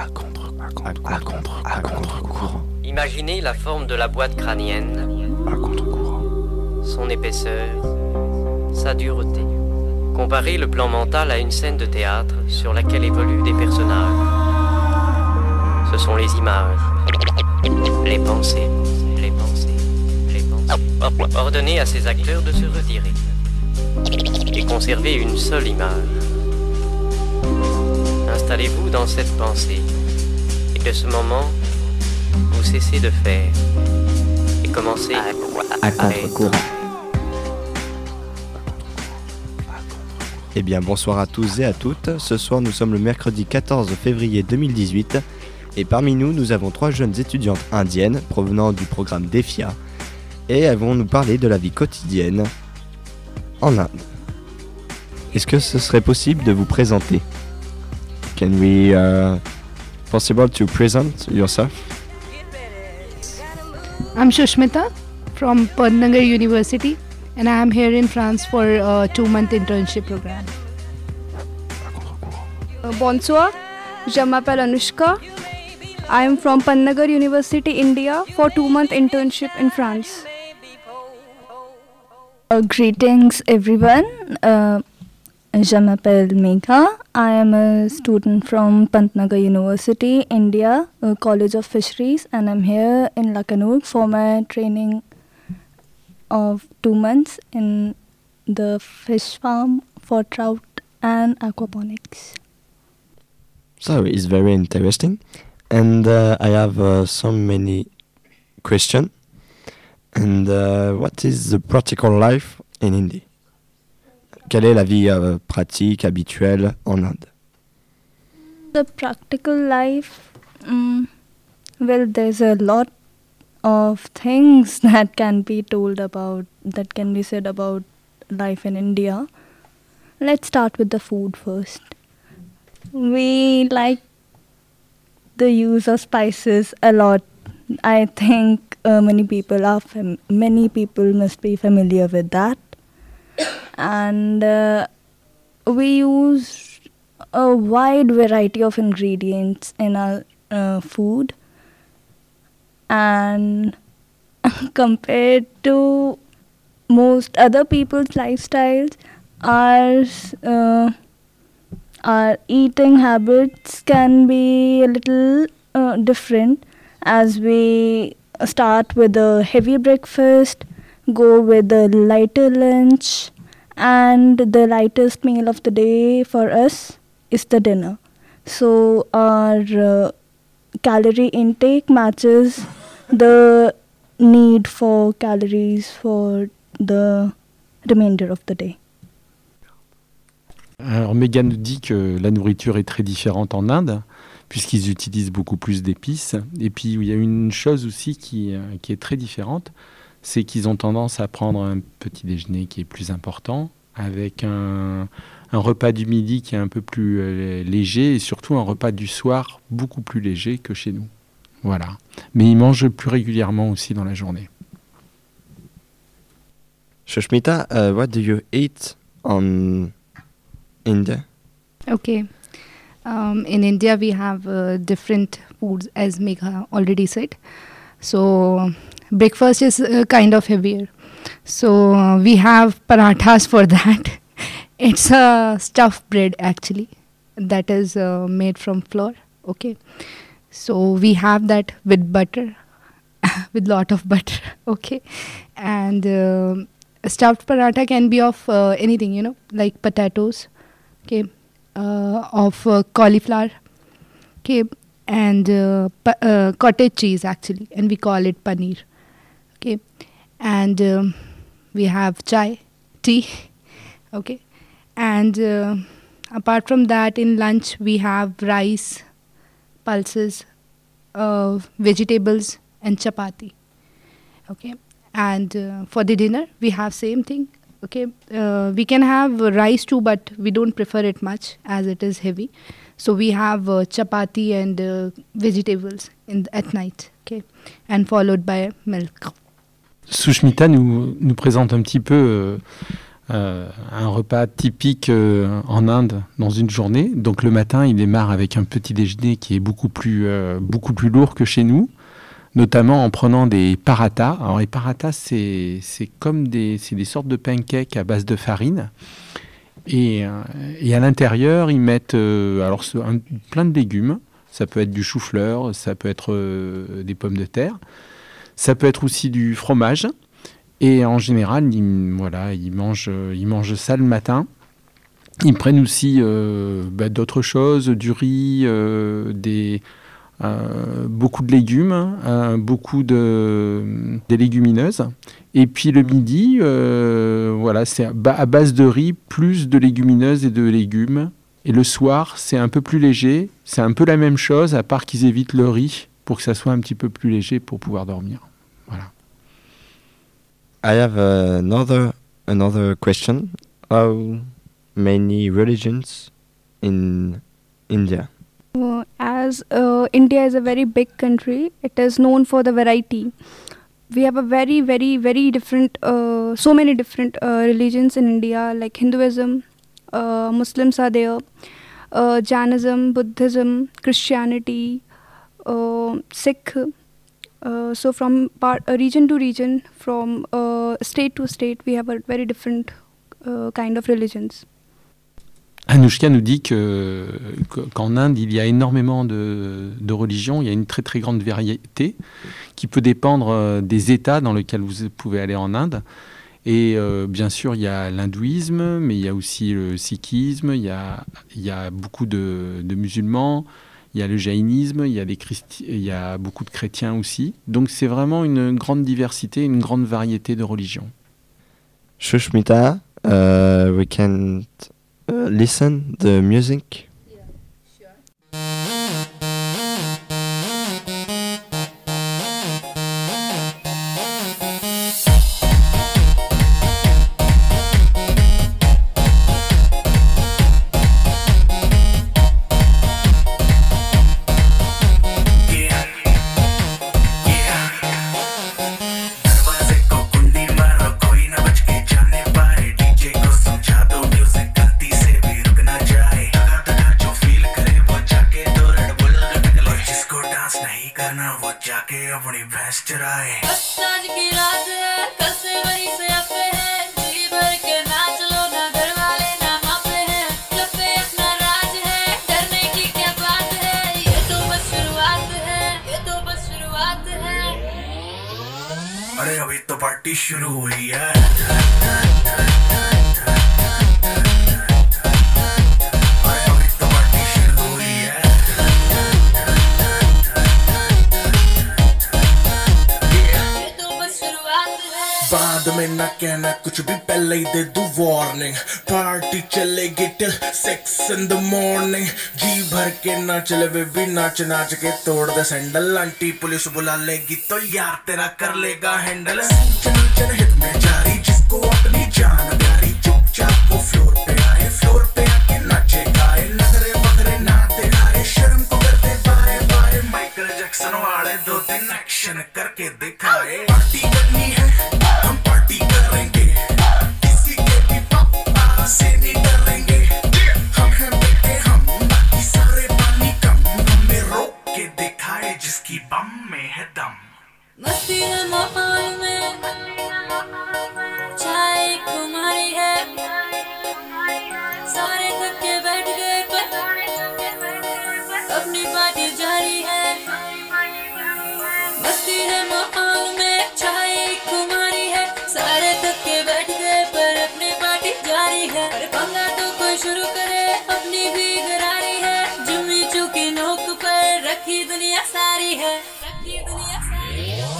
À contre, à contre, à contre, à contre-courant. Imaginez la forme de la boîte crânienne, À contre-courant. son épaisseur, sa dureté. Comparez le plan mental à une scène de théâtre sur laquelle évoluent des personnages. Ce sont les images, les pensées, les pensées, les pensées. Ordonnez à ces acteurs de se retirer et conservez une seule image. Installez-vous dans cette pensée et de ce moment, vous cessez de faire et commencez À contre-courant. Eh bien bonsoir à tous et à toutes. Ce soir nous sommes le mercredi 14 février 2018 et parmi nous nous avons trois jeunes étudiantes indiennes provenant du programme DEFIA et elles vont nous parler de la vie quotidienne en Inde. Est-ce que ce serait possible de vous présenter? Can we uh, possible to present yourself I'm Shushmita from Padnagar University and I am here in France for a two month internship program. Uh, Bonsoir, je m'appelle Anushka. I am from Pannagar University, India for two month internship in France. Uh, greetings, everyone. Uh, je m'appelle Megha. I am a student from Pantnagar University, India, College of Fisheries, and I'm here in Lakanur for my training of two months in the fish farm for trout and aquaponics. So it's very interesting, and uh, I have uh, so many questions. And uh, what is the practical life in India? Quelle est la vie euh, pratique habituelle en Inde? The practical life, mm, well, there's a lot of things that can be told about, that can be said about life in India. Let's start with the food first. We like the use of spices a lot. I think uh, many people are fam- many people must be familiar with that, and uh, we use a wide variety of ingredients in our uh, food. And compared to most other people's lifestyles our uh, our eating habits can be a little uh, different as we start with a heavy breakfast go with a lighter lunch and the lightest meal of the day for us is the dinner. So our uh, calorie intake matches the need for calories for the remainder of the day. Alors Megan nous dit que la nourriture est très différente en Inde, puisqu'ils utilisent beaucoup plus d'épices. Et puis il y a une chose aussi qui, euh, qui est très différente, c'est qu'ils ont tendance à prendre un petit déjeuner qui est plus important, avec un, un repas du midi qui est un peu plus euh, léger, et surtout un repas du soir beaucoup plus léger que chez nous. Voilà. Mais ils mangent plus régulièrement aussi dans la journée. Shoshmita, uh, what do you eat on India? Okay. Um, in India, we have uh, different foods, as Megha already said. So, breakfast is uh, kind of heavier. So, uh, we have parathas for that. it's a stuffed bread actually that is uh, made from flour. Okay. So, we have that with butter, with lot of butter. Okay. And a stuffed paratha can be of uh, anything, you know, like potatoes, okay, uh, of uh, cauliflower, okay, and uh, pa- uh, cottage cheese actually, and we call it paneer, okay, and um, we have chai, tea, okay, and uh, apart from that, in lunch we have rice, pulses, uh, vegetables, and chapati, okay. And uh, for the dinner we have same thing. Okay. Uh, we can have rice too but we don't prefer it much as it is heavy. So we have uh, chapati and uh, vegetables in at night. Okay. And followed by milk Sushmita nous, présente un petit peu euh, euh, un repas typique euh, en Inde dans une journée. Donc le matin, il démarre avec un petit déjeuner qui est beaucoup plus, beaucoup plus lourd que chez nous, notamment en prenant des parathas. Alors les parathas, c'est comme des, des sortes de pancakes à base de farine. Et, à l'intérieur, ils mettent alors plein de légumes. Ça peut être du chou-fleur, ça peut être des pommes de terre, ça peut être aussi du fromage. Et en général, ils, voilà, ils, mangent, ils mangent ça le matin. Ils prennent aussi euh, bah, d'autres choses, du riz, euh, des, euh, beaucoup de légumes, beaucoup de, des légumineuses. Et puis le midi, voilà, c'est à base de riz, plus de légumineuses et de légumes. Et le soir, c'est un peu plus léger. C'est un peu la même chose, à part qu'ils évitent le riz pour que ça soit un petit peu plus léger pour pouvoir dormir. Voilà. I have another another question. How many religions in India? As uh, India is a very big country, it is known for the variety. We have a very, very, very different, uh, so many different uh, religions in India, like Hinduism, uh, Muslims are there, uh, Jainism, Buddhism, Christianity, Sikh. Uh, so from uh, region to region, from uh, state to state, we have a very different uh, kind of religions. Anushka nous dit que- qu'en Inde, il y a énormément de, de religions, il y a une très très grande variété qui peut dépendre euh, des États dans lesquels vous pouvez aller en Inde. Et euh, bien sûr, il y a l'hindouisme, mais il y a aussi le sikhisme, il y a, il y a beaucoup de, de musulmans, il y a le jaïnisme, il y a, des christi- y a beaucoup de chrétiens aussi. Donc c'est vraiment une grande diversité, une grande variété de religions. Shushmita, uh, we can uh, listen the music. अरे अभी तो पार्टी शुरू हुई है। कहना कुछ भी पहले ही दे दू वार्निंग पार्टी चलेगी till six in the morning जी भर के ना चले वे भी नाच नाच के तोड़ दे सैंडल आंटी पुलिस बुला लेगी तो यार तेरा कर लेगा हैंडल चल हित में जारी, जिसको अपनी जान प्यारी, चुपचाप वो फ्लोर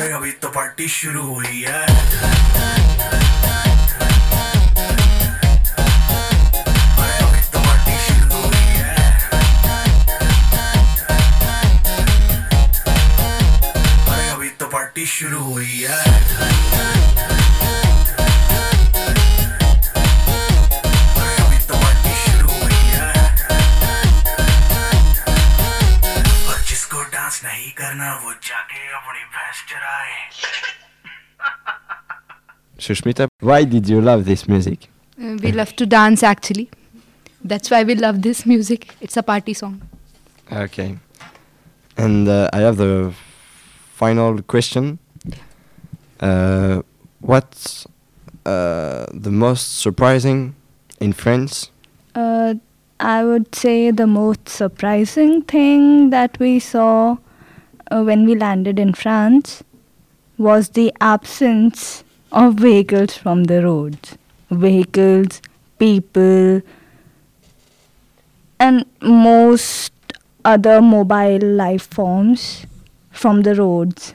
अरे अभी तो पार्टी शुरू हुई है। तो शुरू हुई है। Sushmita, uh, why did you love this music? Uh, we love to dance actually. That's why we love this music. It's a party song. Okay. And uh, I have the final question. Uh, what's uh, the most surprising in France? Uh, I would say the most surprising thing that we saw when we landed in France was the absence of vehicles from the roads. Vehicles, people, and most other mobile life forms from the roads.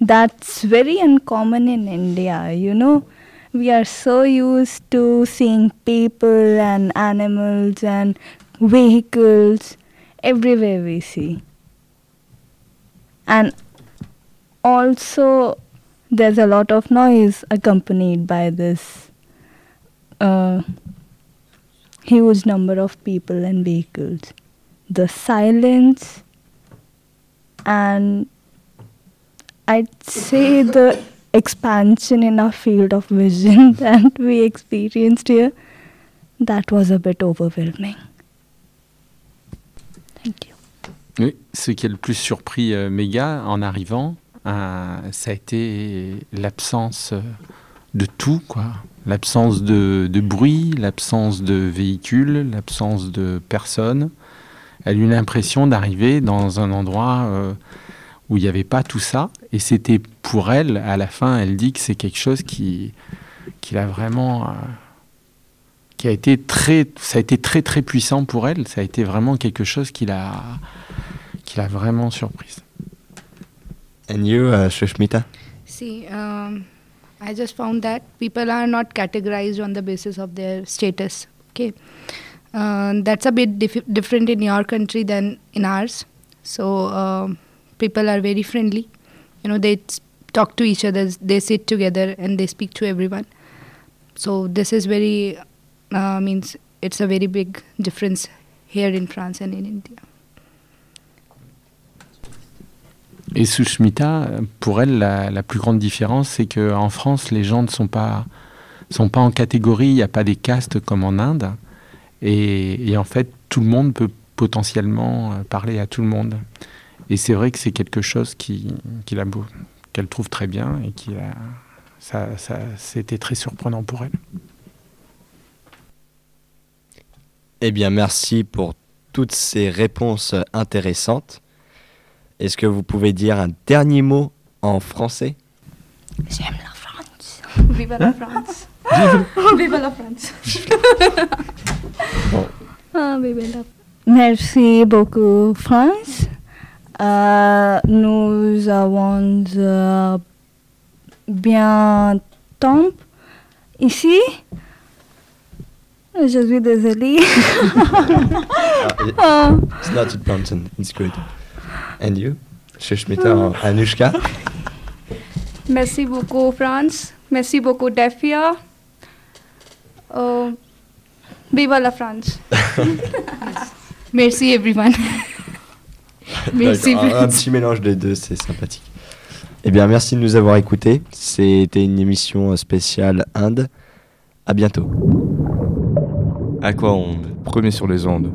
That's very uncommon in India, you know. We are so used to seeing people and animals and vehicles everywhere we see. And also, there's a lot of noise accompanied by this uh, huge number of people and vehicles. The silence and I'd say the expansion in our field of vision that we experienced here, that was a bit overwhelming. Thank you. Oui, ce qui a le plus surpris euh, Méga en arrivant, ça a été l'absence euh, de tout, quoi. L'absence de, bruit, l'absence de véhicules, l'absence de personnes. Elle a eu l'impression d'arriver dans un endroit euh, où il n'y avait pas tout ça. Et c'était pour elle, à la fin, elle dit que c'est quelque chose qui, qui l'a vraiment. euh, qui a été très. Ça a été très très puissant pour elle. Ça a été vraiment quelque chose qui l'a, qui l'a vraiment surprise. And you, uh? See, um, I just found that people are not categorized on the basis of their status. Okay, uh, that's a bit dif- different in your country than in ours. So um, people are very friendly. You know, they talk to each other, they sit together, and they speak to everyone. So this is very uh, means it's a very big difference here in France and in India. Et Sushmita, pour elle, la, plus grande différence, c'est qu'en France, les gens ne sont pas, sont pas en catégorie, il n'y a pas des castes comme en Inde. Et, en fait, tout le monde peut potentiellement euh, parler à tout le monde. Et c'est vrai que c'est quelque chose qui, qu'elle trouve très bien et qui ça, ça, c'était très surprenant pour elle. Eh bien, merci pour toutes ces réponses intéressantes. Est-ce que vous pouvez dire un dernier mot en français? J'aime la France. La France. Viva la France. Ah, bébé, là. Merci beaucoup, France. Euh, nous avons euh, bien temps ici. Je suis désolée. Ah. It's not important, it's good. And you, Shushmita or Anushka? Merci beaucoup, France. Merci beaucoup, Defia. Uh, viva la France. Merci everyone. Merci. Un, un petit mélange des deux, c'est sympathique. Eh bien, merci de nous avoir écoutés. C'était une émission spéciale Inde. À bientôt. Aquaonde, premier sur les ondes.